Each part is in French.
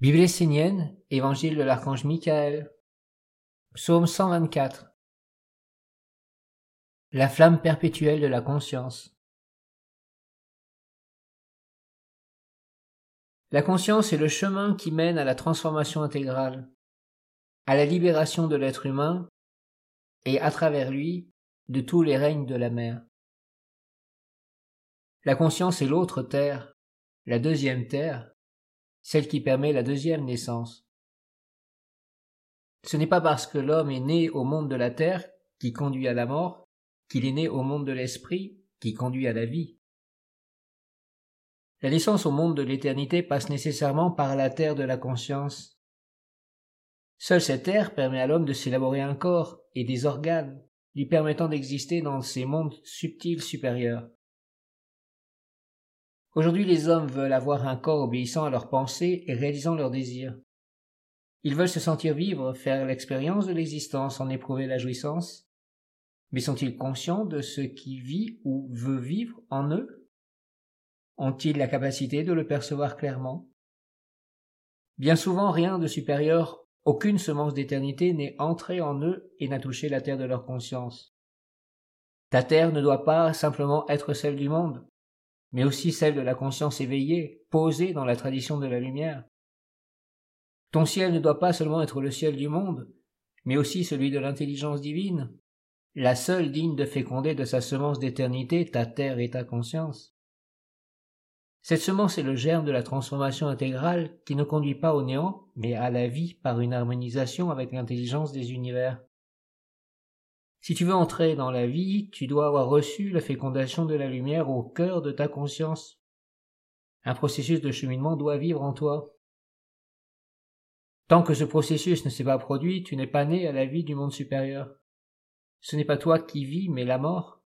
Bible essénienne, Évangile de l'archange Michael, Psaume 124. La flamme perpétuelle de la conscience. La conscience est le chemin qui mène à la transformation intégrale, à la libération de l'être humain et, à travers lui, de tous les règnes de la mer. La conscience est l'autre terre, la deuxième terre, celle qui permet la deuxième naissance. Ce n'est pas parce que l'homme est né au monde de la terre qui conduit à la mort qu'il est né au monde de l'esprit qui conduit à la vie. La naissance au monde de l'éternité passe nécessairement par la terre de la conscience. Seule cette terre permet à l'homme de s'élaborer un corps et des organes, lui permettant d'exister dans ces mondes subtils supérieurs. Aujourd'hui, les hommes veulent avoir un corps obéissant à leurs pensées et réalisant leurs désirs. Ils veulent se sentir vivre, faire l'expérience de l'existence, en éprouver la jouissance. Mais sont-ils conscients de ce qui vit ou veut vivre en eux? Ont-ils la capacité de le percevoir clairement? Bien souvent, rien de supérieur, aucune semence d'éternité n'est entrée en eux et n'a touché la terre de leur conscience. Ta terre ne doit pas simplement être celle du monde, mais aussi celle de la conscience éveillée, posée dans la tradition de la lumière. Ton ciel ne doit pas seulement être le ciel du monde, mais aussi celui de l'intelligence divine, la seule digne de féconder de sa semence d'éternité ta terre et ta conscience. Cette semence est le germe de la transformation intégrale qui ne conduit pas au néant, mais à la vie par une harmonisation avec l'intelligence des univers. Si tu veux entrer dans la vie, tu dois avoir reçu la fécondation de la lumière au cœur de ta conscience. Un processus de cheminement doit vivre en toi. Tant que ce processus ne s'est pas produit, tu n'es pas né à la vie du monde supérieur. Ce n'est pas toi qui vis, mais la mort.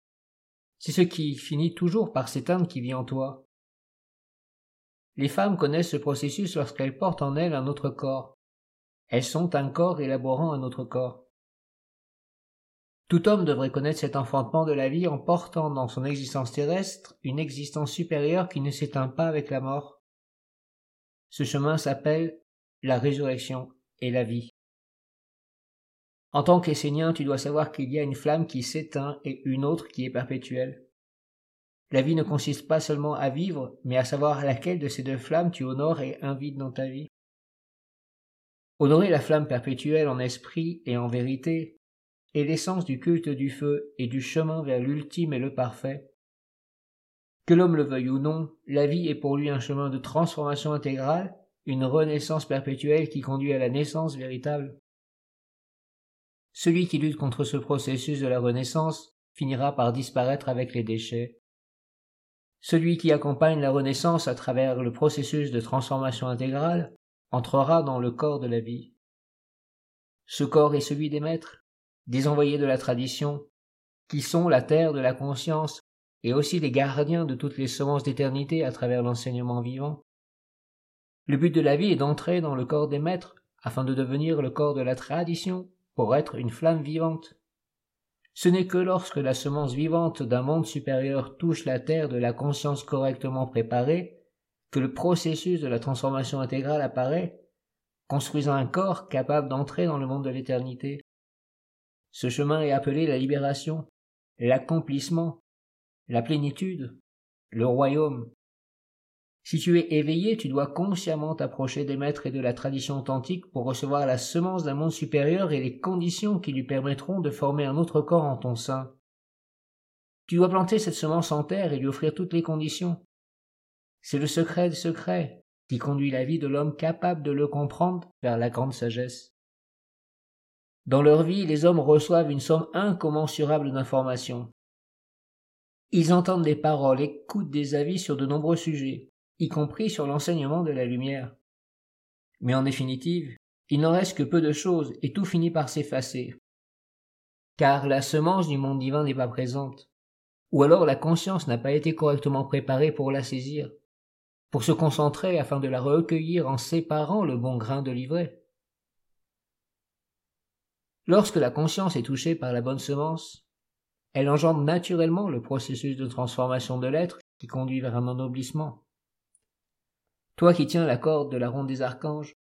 C'est ce qui finit toujours par s'éteindre qui vit en toi. Les femmes connaissent ce processus lorsqu'elles portent en elles un autre corps. Elles sont un corps élaborant un autre corps. Tout homme devrait connaître cet enfantement de la vie en portant dans son existence terrestre une existence supérieure qui ne s'éteint pas avec la mort. Ce chemin s'appelle la résurrection et la vie. En tant qu'Essénien, tu dois savoir qu'il y a une flamme qui s'éteint et une autre qui est perpétuelle. La vie ne consiste pas seulement à vivre, mais à savoir laquelle de ces deux flammes tu honores et invites dans ta vie. Honorer la flamme perpétuelle en esprit et en vérité, et l'essence du culte du feu et du chemin vers l'ultime et le parfait. Que l'homme le veuille ou non, la vie est pour lui un chemin de transformation intégrale, une renaissance perpétuelle qui conduit à la naissance véritable. Celui qui lutte contre ce processus de la renaissance finira par disparaître avec les déchets. Celui qui accompagne la renaissance à travers le processus de transformation intégrale entrera dans le corps de la vie. Ce corps est celui des maîtres, des envoyés de la tradition, qui sont la terre de la conscience et aussi les gardiens de toutes les semences d'éternité à travers l'enseignement vivant. Le but de la vie est d'entrer dans le corps des maîtres afin de devenir le corps de la tradition pour être une flamme vivante. Ce n'est que lorsque la semence vivante d'un monde supérieur touche la terre de la conscience correctement préparée que le processus de la transformation intégrale apparaît, construisant un corps capable d'entrer dans le monde de l'éternité. Ce chemin est appelé la libération, l'accomplissement, la plénitude, le royaume. Si tu es éveillé, tu dois consciemment t'approcher des maîtres et de la tradition authentique pour recevoir la semence d'un monde supérieur et les conditions qui lui permettront de former un autre corps en ton sein. Tu dois planter cette semence en terre et lui offrir toutes les conditions. C'est le secret des secrets qui conduit la vie de l'homme capable de le comprendre vers la grande sagesse. Dans leur vie, les hommes reçoivent une somme incommensurable d'informations. Ils entendent des paroles, écoutent des avis sur de nombreux sujets, y compris sur l'enseignement de la lumière. Mais en définitive, il n'en reste que peu de choses et tout finit par s'effacer. Car la semence du monde divin n'est pas présente, ou alors la conscience n'a pas été correctement préparée pour la saisir, pour se concentrer afin de la recueillir en séparant le bon grain de l'ivraie. Lorsque la conscience est touchée par la bonne semence, elle engendre naturellement le processus de transformation de l'être qui conduit vers un ennoblissement. Toi qui tiens la corde de la ronde des archanges,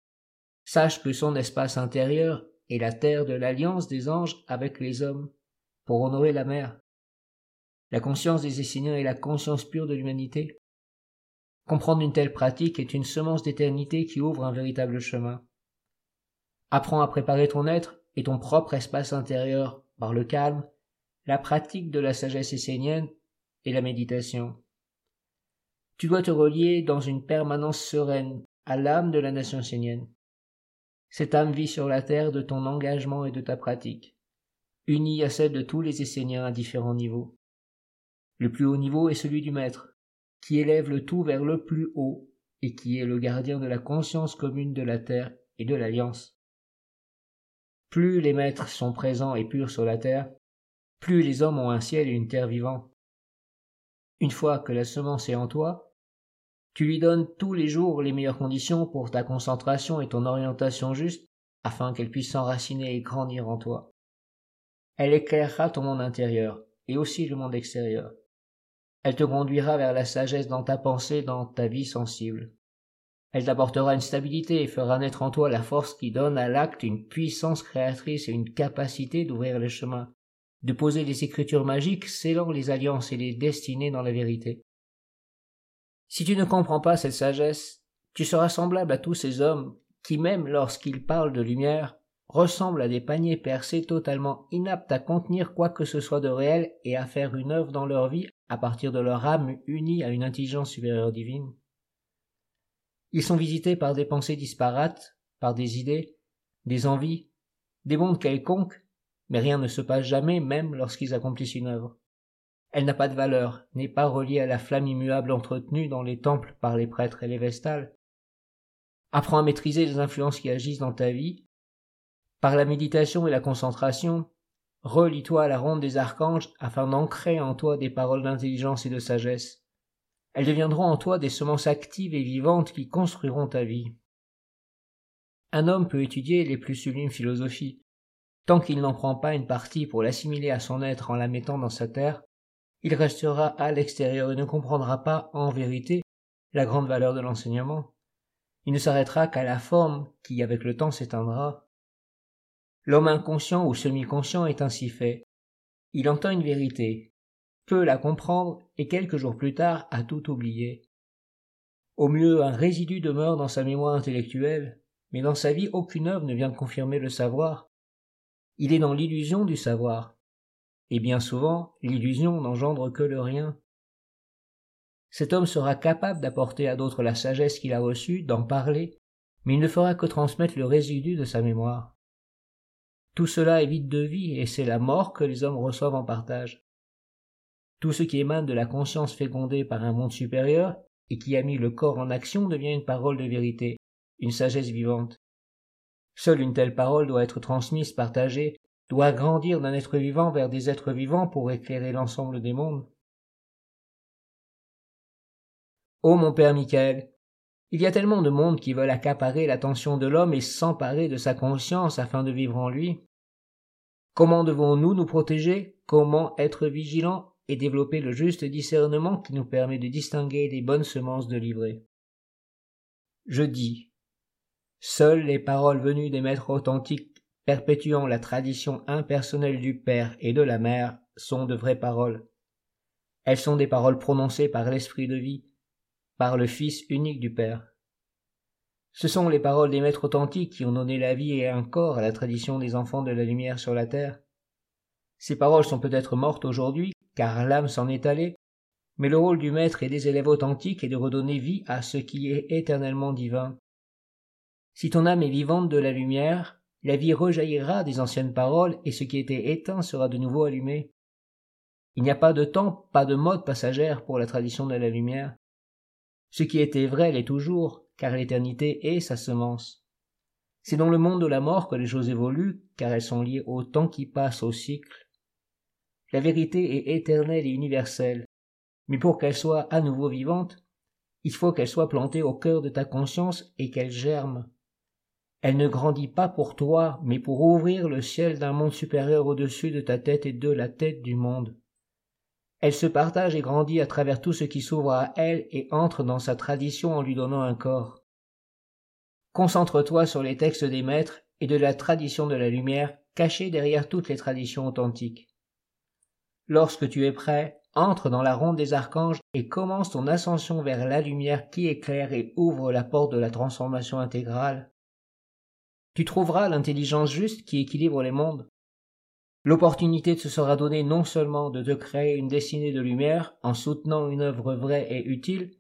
sache que son espace intérieur est la terre de l'alliance des anges avec les hommes, pour honorer la mère. La conscience des Esséniens est la conscience pure de l'humanité. Comprendre une telle pratique est une semence d'éternité qui ouvre un véritable chemin. Apprends à préparer ton être et ton propre espace intérieur par le calme, la pratique de la sagesse essénienne et la méditation. Tu dois te relier dans une permanence sereine à l'âme de la nation essénienne. Cette âme vit sur la terre de ton engagement et de ta pratique, unie à celle de tous les Esséniens à différents niveaux. Le plus haut niveau est celui du maître, qui élève le tout vers le plus haut et qui est le gardien de la conscience commune de la terre et de l'alliance. Plus les maîtres sont présents et purs sur la terre, plus les hommes ont un ciel et une terre vivants. Une fois que la semence est en toi, tu lui donnes tous les jours les meilleures conditions pour ta concentration et ton orientation juste afin qu'elle puisse s'enraciner et grandir en toi. Elle éclairera ton monde intérieur et aussi le monde extérieur. Elle te conduira vers la sagesse dans ta pensée, dans ta vie sensible. Elle t'apportera une stabilité et fera naître en toi la force qui donne à l'acte une puissance créatrice et une capacité d'ouvrir les chemins, de poser les écritures magiques scellant les alliances et les destinées dans la vérité. Si tu ne comprends pas cette sagesse, tu seras semblable à tous ces hommes qui, même lorsqu'ils parlent de lumière, ressemblent à des paniers percés totalement inaptes à contenir quoi que ce soit de réel et à faire une œuvre dans leur vie à partir de leur âme unie à une intelligence supérieure divine. Ils sont visités par des pensées disparates, par des idées, des envies, des mondes quelconques, mais rien ne se passe jamais même lorsqu'ils accomplissent une œuvre. Elle n'a pas de valeur, n'est pas reliée à la flamme immuable entretenue dans les temples par les prêtres et les vestales. Apprends à maîtriser les influences qui agissent dans ta vie. Par la méditation et la concentration, relie-toi à la ronde des archanges afin d'ancrer en toi des paroles d'intelligence et de sagesse. Elles deviendront en toi des semences actives et vivantes qui construiront ta vie. Un homme peut étudier les plus sublimes philosophies. Tant qu'il n'en prend pas une partie pour l'assimiler à son être en la mettant dans sa terre, il restera à l'extérieur et ne comprendra pas, en vérité, la grande valeur de l'enseignement. Il ne s'arrêtera qu'à la forme qui, avec le temps, s'éteindra. L'homme inconscient ou semi-conscient est ainsi fait. Il entend une vérité, peut la comprendre et quelques jours plus tard a tout oublié. Au mieux un résidu demeure dans sa mémoire intellectuelle, mais dans sa vie aucune œuvre ne vient confirmer le savoir. Il est dans l'illusion du savoir, et bien souvent l'illusion n'engendre que le rien. Cet homme sera capable d'apporter à d'autres la sagesse qu'il a reçue, d'en parler, mais il ne fera que transmettre le résidu de sa mémoire. Tout cela est vide de vie, et c'est la mort que les hommes reçoivent en partage. Tout ce qui émane de la conscience fécondée par un monde supérieur et qui a mis le corps en action devient une parole de vérité, une sagesse vivante. Seule une telle parole doit être transmise, partagée, doit grandir d'un être vivant vers des êtres vivants pour éclairer l'ensemble des mondes. Ô mon père Michael, il y a tellement de mondes qui veulent accaparer l'attention de l'homme et s'emparer de sa conscience afin de vivre en lui. Comment devons-nous nous protéger? Comment être vigilants? Et développer le juste discernement qui nous permet de distinguer les bonnes semences de l'ivraie. Je dis, seules les paroles venues des maîtres authentiques perpétuant la tradition impersonnelle du Père et de la Mère sont de vraies paroles. Elles sont des paroles prononcées par l'Esprit de vie, par le Fils unique du Père. Ce sont les paroles des maîtres authentiques qui ont donné la vie et un corps à la tradition des enfants de la lumière sur la terre. Ces paroles sont peut-être mortes aujourd'hui, car l'âme s'en est allée, mais le rôle du maître et des élèves authentiques est de redonner vie à ce qui est éternellement divin. Si ton âme est vivante de la lumière, la vie rejaillira des anciennes paroles et ce qui était éteint sera de nouveau allumé. Il n'y a pas de temps, pas de mode passagère pour la tradition de la lumière. Ce qui était vrai l'est toujours, car l'éternité est sa semence. C'est dans le monde de la mort que les choses évoluent, car elles sont liées au temps qui passe au cycle. La vérité est éternelle et universelle, mais pour qu'elle soit à nouveau vivante, il faut qu'elle soit plantée au cœur de ta conscience et qu'elle germe. Elle ne grandit pas pour toi, mais pour ouvrir le ciel d'un monde supérieur au-dessus de ta tête et de la tête du monde. Elle se partage et grandit à travers tout ce qui s'ouvre à elle et entre dans sa tradition en lui donnant un corps. Concentre-toi sur les textes des maîtres et de la tradition de la lumière cachée derrière toutes les traditions authentiques. Lorsque tu es prêt, entre dans la ronde des archanges et commence ton ascension vers la lumière qui éclaire et ouvre la porte de la transformation intégrale. Tu trouveras l'intelligence juste qui équilibre les mondes. L'opportunité te sera donnée non seulement de te créer une destinée de lumière en soutenant une œuvre vraie et utile,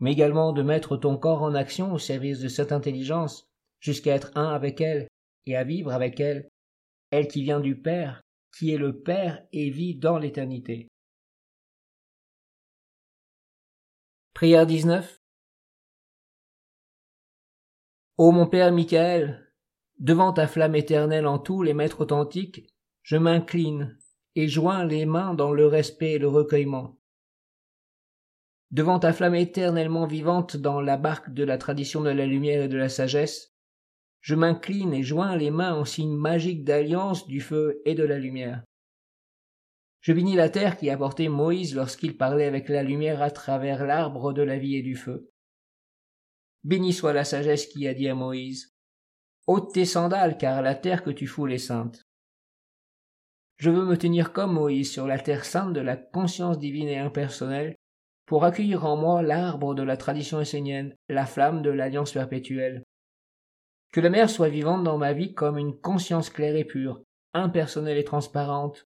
mais également de mettre ton corps en action au service de cette intelligence, jusqu'à être un avec elle et à vivre avec elle, elle qui vient du Père, qui est le Père et vit dans l'éternité. Prière 19 Ô mon Père Michael, devant ta flamme éternelle en tous les maîtres authentiques, je m'incline et joins les mains dans le respect et le recueillement. Devant ta flamme éternellement vivante dans la barque de la tradition de la lumière et de la sagesse, je m'incline et joins les mains en signe magique d'alliance du feu et de la lumière. Je bénis la terre qui a porté Moïse lorsqu'il parlait avec la lumière à travers l'arbre de la vie et du feu. Béni soit la sagesse qui a dit à Moïse, ôte tes sandales car la terre que tu foules est sainte. Je veux me tenir comme Moïse sur la terre sainte de la conscience divine et impersonnelle, pour accueillir en moi l'arbre de la tradition essénienne, la flamme de l'alliance perpétuelle. Que la mer soit vivante dans ma vie comme une conscience claire et pure, impersonnelle et transparente.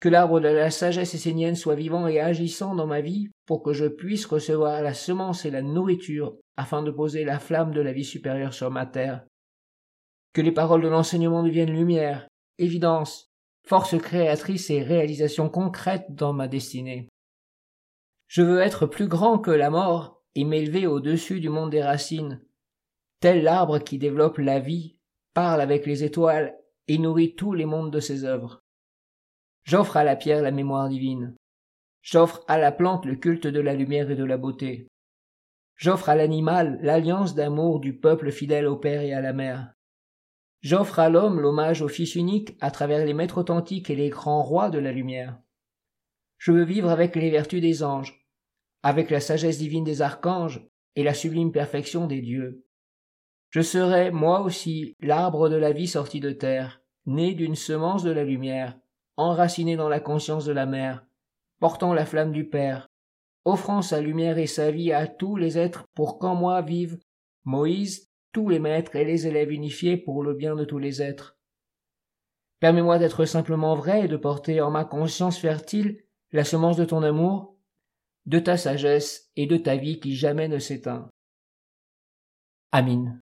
Que l'arbre de la sagesse essénienne soit vivant et agissant dans ma vie pour que je puisse recevoir la semence et la nourriture afin de poser la flamme de la vie supérieure sur ma terre. Que les paroles de l'enseignement deviennent lumière, évidence, force créatrice et réalisation concrète dans ma destinée. Je veux être plus grand que la mort et m'élever au-dessus du monde des racines, tel l'arbre qui développe la vie, parle avec les étoiles et nourrit tous les mondes de ses œuvres. J'offre à la pierre la mémoire divine. J'offre à la plante le culte de la lumière et de la beauté. J'offre à l'animal l'alliance d'amour du peuple fidèle au Père et à la Mère. J'offre à l'homme l'hommage au Fils unique à travers les maîtres authentiques et les grands rois de la lumière. Je veux vivre avec les vertus des anges, avec la sagesse divine des archanges et la sublime perfection des dieux. Je serai, moi aussi, l'arbre de la vie sorti de terre, né d'une semence de la lumière, enraciné dans la conscience de la mère, portant la flamme du Père, offrant sa lumière et sa vie à tous les êtres pour qu'en moi vivent Moïse, tous les maîtres et les élèves unifiés pour le bien de tous les êtres. Permets-moi d'être simplement vrai et de porter en ma conscience fertile la semence de ton amour, de ta sagesse et de ta vie qui jamais ne s'éteint. Amin.